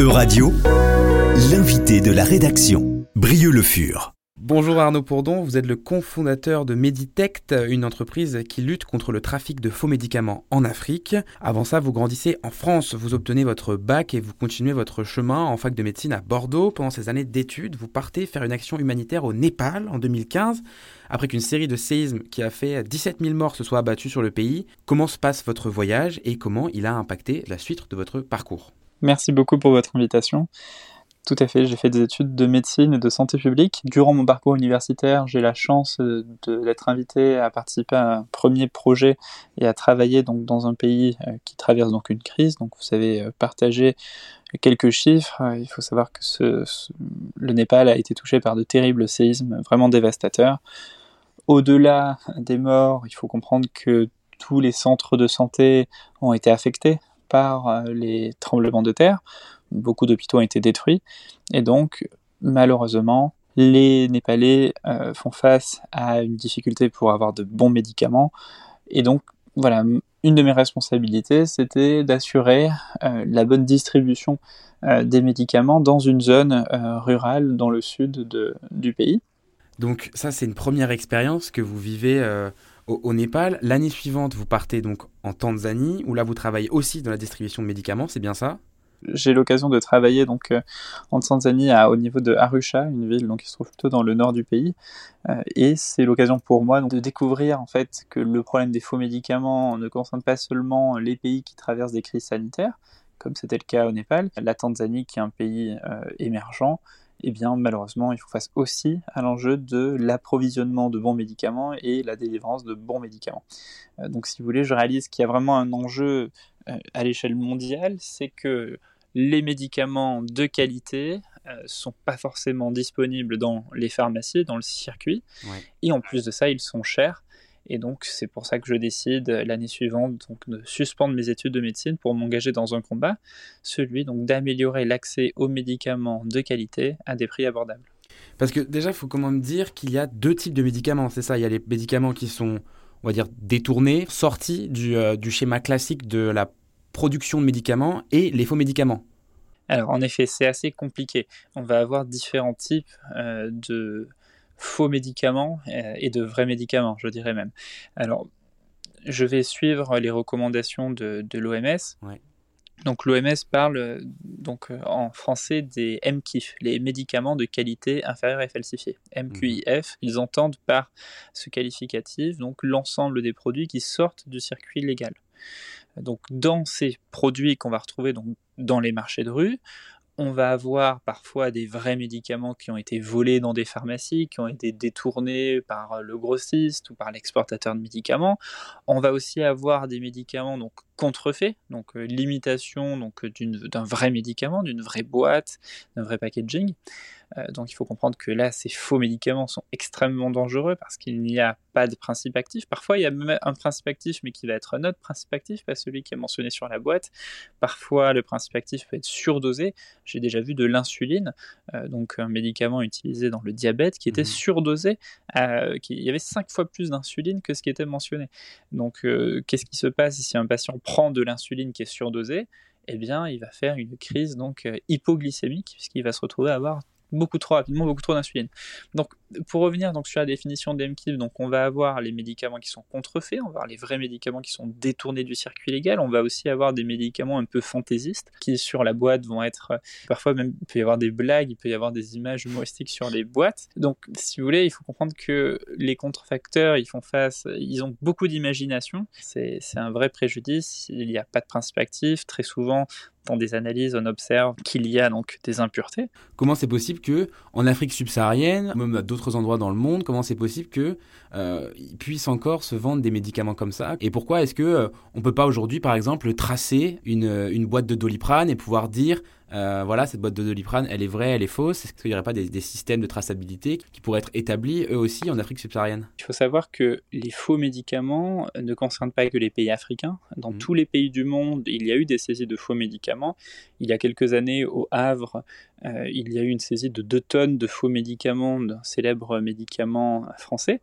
E-Radio, l'invité de la rédaction, Brieux-le Fur. Bonjour Arnaud Pourdon, vous êtes le cofondateur de Meditect, une entreprise qui lutte contre le trafic de faux médicaments en Afrique. Avant ça, vous grandissez en France, vous obtenez votre bac et vous continuez votre chemin en fac de médecine à Bordeaux. Pendant ces années d'études, vous partez faire une action humanitaire au Népal en 2015, après qu'une série de séismes qui a fait 17 000 morts se soit abattus sur le pays. Comment se passe votre voyage et comment il a impacté la suite de votre parcours? Merci beaucoup pour votre invitation. Tout à fait, j'ai fait des études de médecine et de santé publique. Durant mon parcours universitaire, j'ai la chance d'être invité à participer à un premier projet et à travailler donc dans un pays euh, qui traverse donc une crise. Donc vous savez euh, partager quelques chiffres. Euh, il faut savoir que ce, le Népal a été touché par de terribles séismes vraiment dévastateurs. Au-delà des morts, il faut comprendre que tous les centres de santé ont été affectés par euh, les tremblements de terre. Beaucoup d'hôpitaux ont été détruits. Et donc, malheureusement, les Népalais euh, font face à une difficulté pour avoir de bons médicaments. Et donc, voilà, une de mes responsabilités, c'était d'assurer euh, la bonne distribution des médicaments dans une zone rurale dans le sud de, du pays. Donc ça, c'est une première expérience que vous vivez au, Népal. L'année suivante, vous partez donc en Tanzanie, où là vous travaillez aussi dans la distribution de médicaments, c'est bien ça? J'ai l'occasion de travailler donc euh, en Tanzanie à, au niveau de Arusha, une ville donc qui se trouve plutôt dans le nord du pays, euh, et c'est l'occasion pour moi de découvrir en fait que le problème des faux médicaments ne concerne pas seulement les pays qui traversent des crises sanitaires, comme c'était le cas au Népal, la Tanzanie qui est un pays euh, émergent, eh bien malheureusement il faut face aussi à l'enjeu de l'approvisionnement de bons médicaments et la délivrance de bons médicaments. Euh, donc si vous voulez, je réalise qu'il y a vraiment un enjeu euh, à l'échelle mondiale, c'est que les médicaments de qualité ne euh, sont pas forcément disponibles dans les pharmacies, dans le circuit, et en plus de ça, ils sont chers. Et donc, c'est pour ça que je décide l'année suivante donc, de suspendre mes études de médecine pour m'engager dans un combat, celui donc d'améliorer l'accès aux médicaments de qualité à des prix abordables. Parce que déjà, il faut comment me dire qu'il y a deux types de médicaments, c'est ça Il y a les médicaments qui sont, on va dire, détournés, sortis du, euh, du schéma classique de la production de médicaments et les faux médicaments. Alors en effet, c'est assez compliqué. On va avoir différents types euh, de, faux médicaments euh, et de vrais médicaments, je dirais même. Alors, je vais suivre les recommandations de, l'OMS. Donc l'OMS parle donc euh, en français des MKIF, les médicaments de qualité inférieure et falsifiés. MQIF, mhm. ils entendent par ce qualificatif donc l'ensemble des produits qui sortent du circuit légal. Donc dans ces produits qu'on va retrouver donc dans les marchés de rue, on va avoir parfois des vrais médicaments qui ont été volés dans des pharmacies, qui ont été détournés par le grossiste ou par l'exportateur de médicaments. On va aussi avoir des médicaments donc contrefaits, donc euh, l'imitation d'un vrai médicament, d'une vraie boîte, d'un vrai packaging. Euh, donc il faut comprendre que là, ces faux médicaments sont extrêmement dangereux parce qu'il n'y a pas de principe actif. Parfois, il y a même un principe actif, mais qui va être notre principe actif, pas celui qui est mentionné sur la boîte. Parfois, le principe actif peut être surdosé. J'ai déjà vu de l'insuline, euh, donc un médicament utilisé dans le diabète, qui était mmh. surdosé. Euh, il y avait cinq fois plus d'insuline que ce qui était mentionné. Donc, qu'est-ce qui se passe si un patient prend de l'insuline qui est surdosée? Eh bien, il va faire une crise donc hypoglycémique, puisqu'il va se retrouver à avoir beaucoup trop rapidement, beaucoup trop d'insuline. Donc, pour revenir donc sur la définition d'MKIV, donc on va avoir les médicaments qui sont contrefaits, on va avoir les vrais médicaments qui sont détournés du circuit légal, on va aussi avoir des médicaments un peu fantaisistes qui sur la boîte vont être euh, parfois même il peut y avoir des blagues, il peut y avoir des images humoristiques sur les boîtes. Donc, si vous voulez, il faut comprendre que les contrefacteurs, ils font face, ils ont beaucoup d'imagination. C'est un vrai préjudice. Il n'y a pas de principe actif. Très souvent, dans des analyses, on observe qu'il y a donc des impuretés. Comment c'est possible que en Afrique subsaharienne, même à d'autres endroits dans le monde, comment c'est possible que euh, puissent encore se vendre des médicaments comme ça? Et pourquoi est-ce que euh, on peut pas aujourd'hui, par exemple, tracer une, une boîte de Doliprane et pouvoir dire euh, voilà, cette boîte de Doliprane, elle est vraie, elle est fausse. Est-ce qu'il n'y aurait pas des, systèmes de traçabilité qui pourraient être établis eux aussi en Afrique subsaharienne? Il faut savoir que les faux médicaments ne concernent pas que les pays africains. Dans mmh. tous les pays du monde, il y a eu des saisies de faux médicaments. Il y a quelques années, au Havre, euh, il y a eu une saisie de 2 tonnes de faux médicaments d'un célèbre médicament français.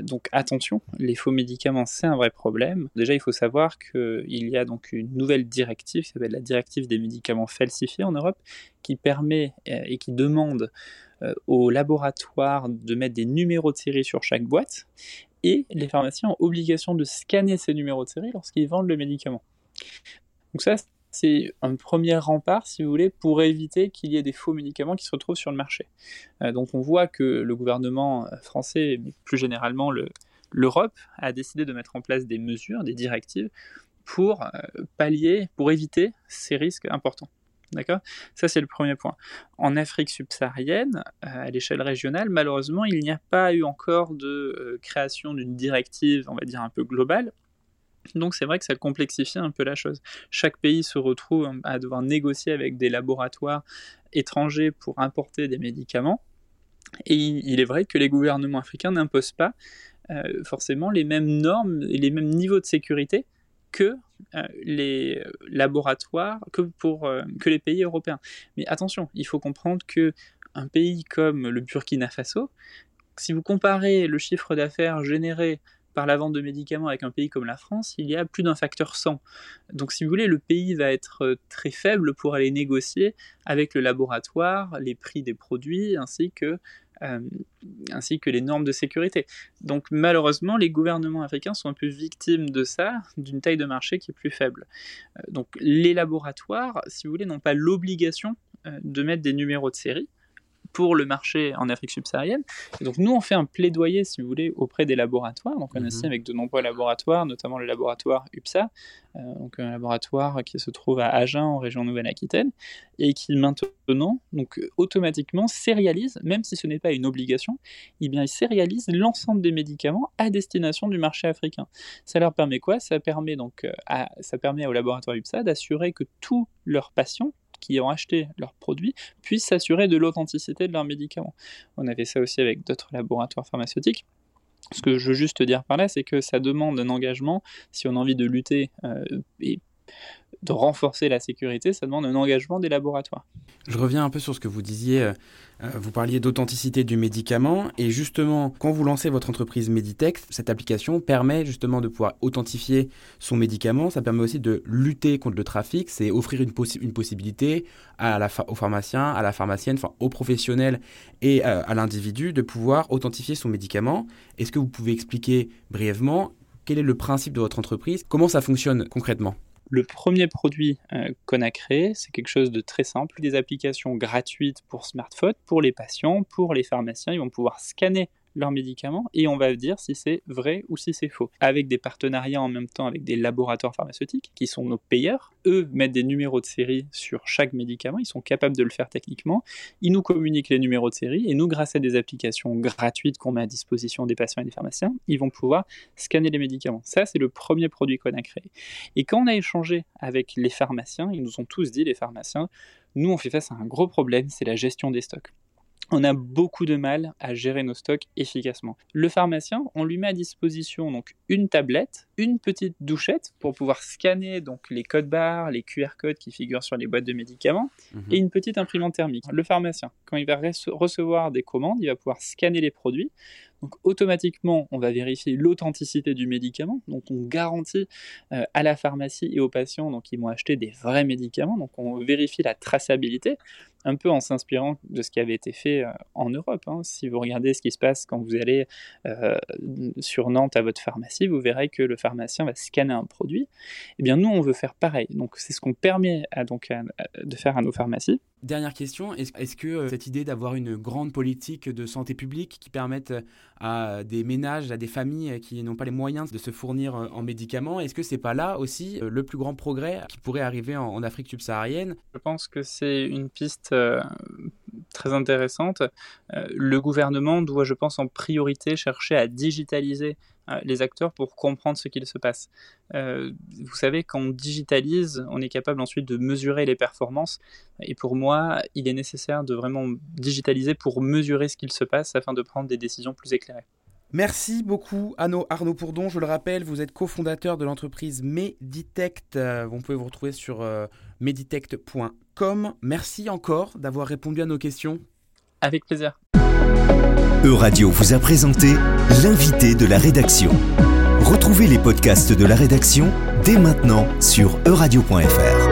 Donc attention, les faux médicaments, c'est un vrai problème. Déjà, il faut savoir qu'il y a donc une nouvelle directive qui s'appelle la directive des médicaments falsifiés en Europe, qui permet et qui demande aux laboratoires de mettre des numéros de série sur chaque boîte, et les pharmaciens ont obligation de scanner ces numéros de série lorsqu'ils vendent le médicament. Donc ça, c'est un premier rempart, si vous voulez, pour éviter qu'il y ait des faux médicaments qui se retrouvent sur le marché. Euh, donc on voit que le gouvernement français, mais plus généralement l'Europe, a décidé de mettre en place des mesures, des directives, pour euh, pallier, pour éviter ces risques importants. D'accord? Ça, c'est le premier point. En Afrique subsaharienne, à l'échelle régionale, malheureusement, il n'y a pas eu encore de euh, création d'une directive, on va dire, un peu globale. Donc c'est vrai que ça complexifie un peu la chose. Chaque pays se retrouve à devoir négocier avec des laboratoires étrangers pour importer des médicaments. Et il est vrai que les gouvernements africains n'imposent pas euh, forcément les mêmes normes et les mêmes niveaux de sécurité que euh, les laboratoires, que pour euh, que les pays européens. Mais attention, il faut comprendre que un pays comme le Burkina Faso, si vous comparez le chiffre d'affaires généré par la vente de médicaments avec un pays comme la France, il y a plus d'un facteur 100. Donc si vous voulez, le pays va être euh, très faible pour aller négocier avec le laboratoire les prix des produits ainsi que, euh, ainsi que les normes de sécurité. Donc malheureusement, les gouvernements africains sont un peu victimes de ça, d'une taille de marché qui est plus faible. Euh, donc les laboratoires, si vous voulez, n'ont pas l'obligation de mettre des numéros de série pour le marché en Afrique subsaharienne. Et donc nous, on fait un plaidoyer, si vous voulez, auprès des laboratoires. Donc on est mm avec de nombreux laboratoires, notamment le laboratoire UPSA, euh, donc un laboratoire qui se trouve à Agen, en région Nouvelle-Aquitaine, et qui maintenant, donc automatiquement, sérialise, même si ce n'est pas une obligation, eh bien, il sérialise l'ensemble des médicaments à destination du marché africain. Ça leur permet quoi? Ça permet donc euh, à, ça permet au laboratoire UPSA d'assurer que tous leurs patients qui ont acheté leurs produits puissent s'assurer de l'authenticité de leurs médicaments. On avait ça aussi avec d'autres laboratoires pharmaceutiques. Ce que je veux juste dire par là, c'est que ça demande un engagement si on a envie de lutter euh, et de renforcer la sécurité, ça demande un engagement des laboratoires. Je reviens un peu sur ce que vous disiez. Euh, euh, vous parliez d'authenticité du médicament. Et justement, quand vous lancez votre entreprise Meditech, cette application permet justement de pouvoir authentifier son médicament. Ça permet aussi de lutter contre le trafic. C'est offrir une, possibilité à la au pharmacien, à la pharmacienne, enfin aux professionnels et euh, à l'individu de pouvoir authentifier son médicament. Est-ce que vous pouvez expliquer brièvement quel est le principe de votre entreprise? Comment ça fonctionne concrètement? Le premier produit euh, qu'on a créé, c'est quelque chose de très simple, des applications gratuites pour smartphone, pour les patients, pour les pharmaciens. Ils vont pouvoir scanner leurs médicaments et on va dire si c'est vrai ou si c'est faux. Avec des partenariats en même temps avec des laboratoires pharmaceutiques qui sont nos payeurs. Eux mettent des numéros de série sur chaque médicament, ils sont capables de le faire techniquement. Ils nous communiquent les numéros de série et nous, grâce à des applications gratuites qu'on met à disposition des patients et des pharmaciens, ils vont pouvoir scanner les médicaments. Ça, c'est le premier produit qu'on a créé. Et quand on a échangé avec les pharmaciens, ils nous ont tous dit, les pharmaciens, nous, on fait face à un gros problème, c'est la gestion des stocks on a beaucoup de mal à gérer nos stocks efficacement. Le pharmacien, on lui met à disposition donc une tablette, une petite douchette pour pouvoir scanner donc les codes barres, les QR codes qui figurent sur les boîtes de médicaments mhm. et une petite imprimante thermique. Le pharmacien, quand il va recevoir des commandes, il va pouvoir scanner les produits. Donc automatiquement, on va vérifier l'authenticité du médicament. Donc on garantit euh, à la pharmacie et aux patients donc ils vont acheter des vrais médicaments. Donc on vérifie la traçabilité un peu en s'inspirant de ce qui avait été fait euh, en Europe. Hein. Si vous regardez ce qui se passe quand vous allez euh, sur Nantes à votre pharmacie, vous verrez que le pharmacien va scanner un produit. Eh bien, nous, on veut faire pareil. Donc, c'est ce qu'on permet à, donc, de faire à nos pharmacies. Dernière question, est-ce que euh, cette idée d'avoir une grande politique de santé publique qui permette à des ménages, à des familles qui n'ont pas les moyens de se fournir en médicaments, est-ce que c'est pas là aussi le plus grand progrès qui pourrait arriver en Afrique subsaharienne? Je pense que c'est une piste euh, très intéressante. Euh, le gouvernement doit, je pense, en priorité chercher à digitaliser euh, les acteurs pour comprendre ce qu'il se passe. vous savez, quand on digitalise, on est capable ensuite de mesurer les performances. Et pour moi, il est nécessaire de vraiment digitaliser pour mesurer ce qu'il se passe afin de prendre des décisions plus éclairées. Merci beaucoup Arnaud, Arnaud Pourdon. Je le rappelle, vous êtes cofondateur de l'entreprise Meditect. Vous pouvez vous retrouver sur meditect.com. Merci encore d'avoir répondu à nos questions. Avec plaisir. Euradio vous a présenté l'invité de la rédaction. Retrouvez les podcasts de la rédaction dès maintenant sur euradio.fr.